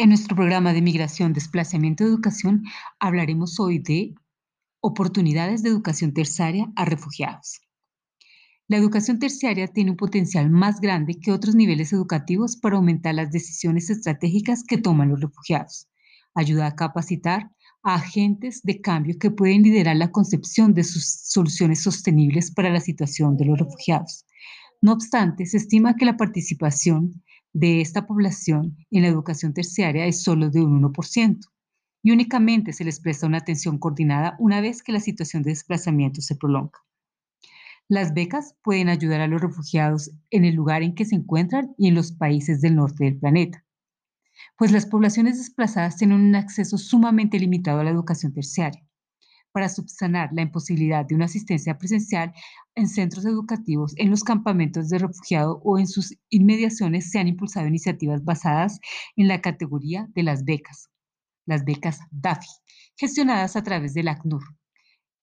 En nuestro programa de migración, desplazamiento y educación hablaremos hoy de oportunidades de educación terciaria a refugiados. La educación terciaria tiene un potencial más grande que otros niveles educativos para aumentar las decisiones estratégicas que toman los refugiados. Ayuda a capacitar a agentes de cambio que pueden liderar la concepción de soluciones sostenibles para la situación de los refugiados. No obstante, se estima que la participación de esta población en la educación terciaria es solo de un 1% y únicamente se les presta una atención coordinada una vez que la situación de desplazamiento se prolonga. Las becas pueden ayudar a los refugiados en el lugar en que se encuentran y en los países del norte del planeta, pues las poblaciones desplazadas tienen un acceso sumamente limitado a la educación terciaria para subsanar la imposibilidad de una asistencia presencial en centros educativos, en los campamentos de refugiados o en sus inmediaciones se han impulsado iniciativas basadas en la categoría de las becas, las becas DAFI, gestionadas a través del ACNUR,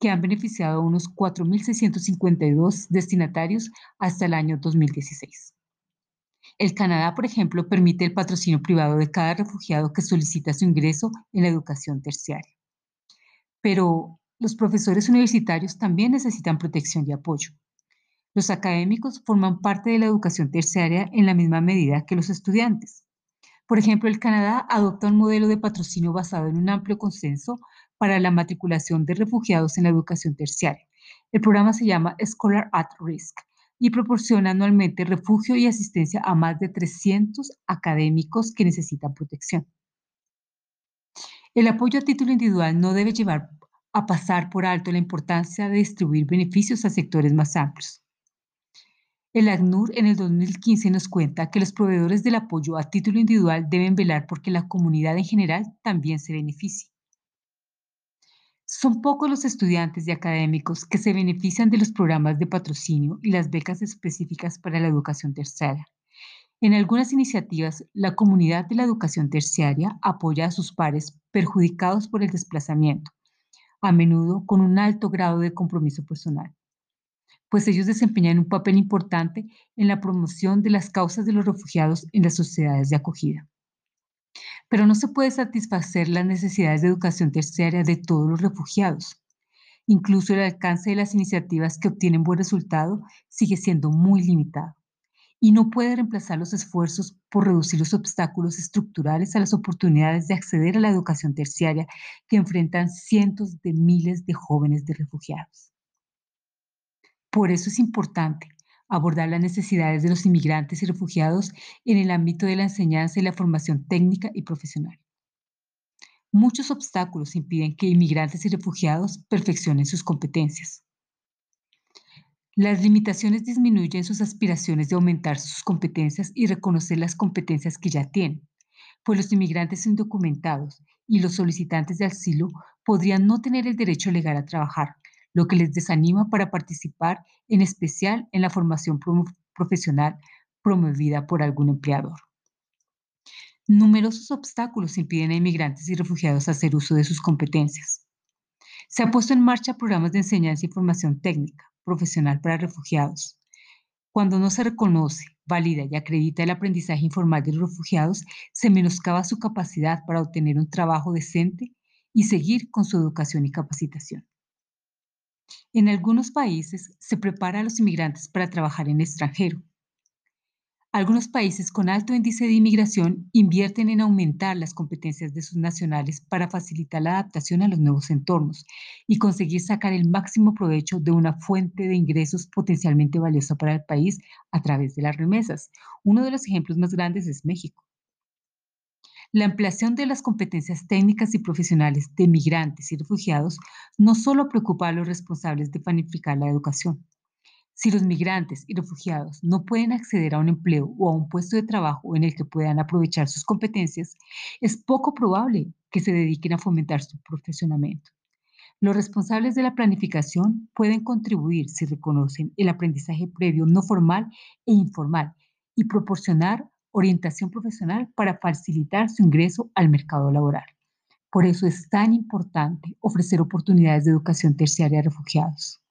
que han beneficiado a unos 4.652 destinatarios hasta el año 2016. El Canadá, por ejemplo, permite el patrocinio privado de cada refugiado que solicita su ingreso en la educación terciaria pero los profesores universitarios también necesitan protección y apoyo. Los académicos forman parte de la educación terciaria en la misma medida que los estudiantes. Por ejemplo, el Canadá adopta un modelo de patrocinio basado en un amplio consenso para la matriculación de refugiados en la educación terciaria. El programa se llama Scholar at Risk y proporciona anualmente refugio y asistencia a más de 300 académicos que necesitan protección. El apoyo a título individual no debe llevar a pasar por alto la importancia de distribuir beneficios a sectores más amplios. El ACNUR en el 2015 nos cuenta que los proveedores del apoyo a título individual deben velar porque la comunidad en general también se beneficie. Son pocos los estudiantes y académicos que se benefician de los programas de patrocinio y las becas específicas para la educación terciaria. En algunas iniciativas, la comunidad de la educación terciaria apoya a sus pares perjudicados por el desplazamiento a menudo con un alto grado de compromiso personal, pues ellos desempeñan un papel importante en la promoción de las causas de los refugiados en las sociedades de acogida. Pero no se puede satisfacer las necesidades de educación terciaria de todos los refugiados. Incluso el alcance de las iniciativas que obtienen buen resultado sigue siendo muy limitado y no puede reemplazar los esfuerzos por reducir los obstáculos estructurales a las oportunidades de acceder a la educación terciaria que enfrentan cientos de miles de jóvenes de refugiados. Por eso es importante abordar las necesidades de los inmigrantes y refugiados en el ámbito de la enseñanza y la formación técnica y profesional. Muchos obstáculos impiden que inmigrantes y refugiados perfeccionen sus competencias. Las limitaciones disminuyen sus aspiraciones de aumentar sus competencias y reconocer las competencias que ya tienen, pues los inmigrantes indocumentados y los solicitantes de asilo podrían no tener el derecho legal a trabajar, lo que les desanima para participar en especial en la formación profesional promovida por algún empleador. Numerosos obstáculos impiden a inmigrantes y refugiados hacer uso de sus competencias. Se han puesto en marcha programas de enseñanza y formación técnica, profesional para refugiados. Cuando no se reconoce, valida y acredita el aprendizaje informal de los refugiados, se menoscaba su capacidad para obtener un trabajo decente y seguir con su educación y capacitación. En algunos países se prepara a los inmigrantes para trabajar en extranjero, algunos países con alto índice de inmigración invierten en aumentar las competencias de sus nacionales para facilitar la adaptación a los nuevos entornos y conseguir sacar el máximo provecho de una fuente de ingresos potencialmente valiosa para el país a través de las remesas. Uno de los ejemplos más grandes es México. La ampliación de las competencias técnicas y profesionales de migrantes y refugiados no solo preocupa a los responsables de planificar la educación, si los migrantes y refugiados no pueden acceder a un empleo o a un puesto de trabajo en el que puedan aprovechar sus competencias, es poco probable que se dediquen a fomentar su profesionamiento. Los responsables de la planificación pueden contribuir si reconocen el aprendizaje previo no formal e informal y proporcionar orientación profesional para facilitar su ingreso al mercado laboral. Por eso es tan importante ofrecer oportunidades de educación terciaria a refugiados.